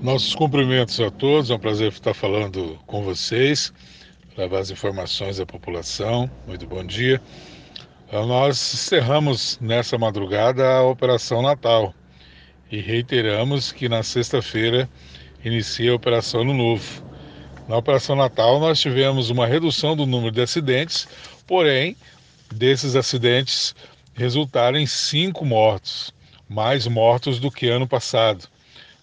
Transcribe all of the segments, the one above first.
Nossos cumprimentos a todos, é um prazer estar falando com vocês, levar as informações à população. Muito bom dia. Ah, nós encerramos nessa madrugada a Operação Natal e reiteramos que na sexta-feira inicia a Operação Ano Novo. Na Operação Natal nós tivemos uma redução do número de acidentes, porém, desses acidentes resultaram em cinco mortos, mais mortos do que ano passado.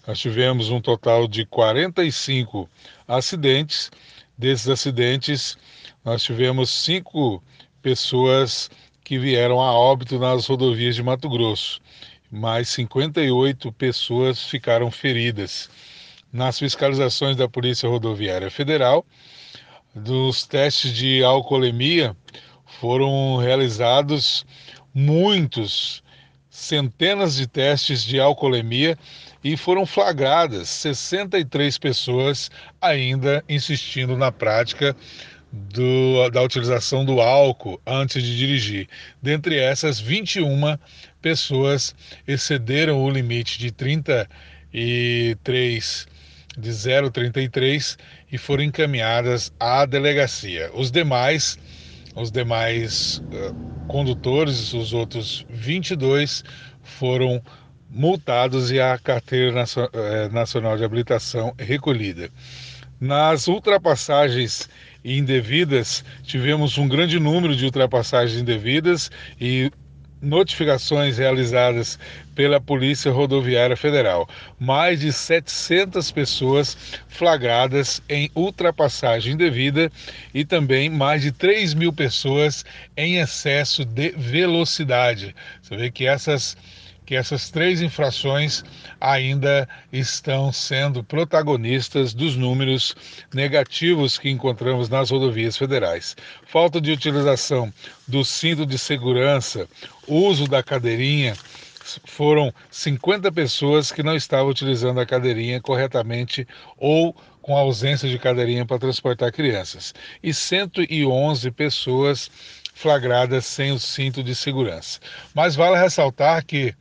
Nós tivemos um total de 45 acidentes. Desses acidentes, nós tivemos cinco pessoas que vieram a óbito nas rodovias de Mato Grosso, mais 58 pessoas ficaram feridas. Nas fiscalizações da Polícia Rodoviária Federal, dos testes de alcoolemia, foram realizados muitos centenas de testes de alcoolemia e foram flagradas 63 pessoas ainda insistindo na prática do, da utilização do álcool antes de dirigir. Dentre essas, 21 pessoas excederam o limite de 33 de 0,33 e foram encaminhadas à delegacia. Os demais os demais uh, condutores, os outros 22, foram multados e a carteira eh, nacional de habilitação recolhida. Nas ultrapassagens indevidas, tivemos um grande número de ultrapassagens indevidas e notificações realizadas pela Polícia Rodoviária Federal. Mais de 700 pessoas flagradas em ultrapassagem indevida e também mais de 3 mil pessoas em excesso de velocidade. Você vê que essas que essas três infrações ainda estão sendo protagonistas dos números negativos que encontramos nas rodovias federais. Falta de utilização do cinto de segurança, uso da cadeirinha, foram 50 pessoas que não estavam utilizando a cadeirinha corretamente ou com ausência de cadeirinha para transportar crianças, e 111 pessoas flagradas sem o cinto de segurança. Mas vale ressaltar que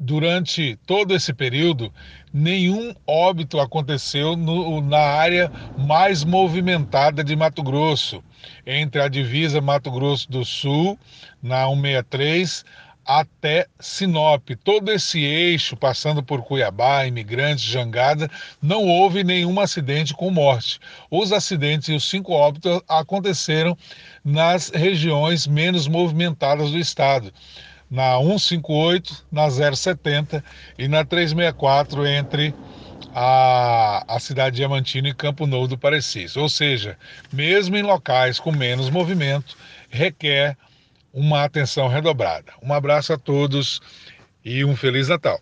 durante todo esse período, nenhum óbito aconteceu no, na área mais movimentada de Mato Grosso, entre a divisa Mato Grosso do Sul, na 163, até Sinop. Todo esse eixo, passando por Cuiabá, Imigrantes, Jangada, não houve nenhum acidente com morte. Os acidentes e os cinco óbitos aconteceram nas regiões menos movimentadas do estado. Na 158, na 070 e na 364 entre a, a cidade de Diamantina e Campo Novo do Parecis. Ou seja, mesmo em locais com menos movimento, requer uma atenção redobrada. Um abraço a todos e um Feliz Natal.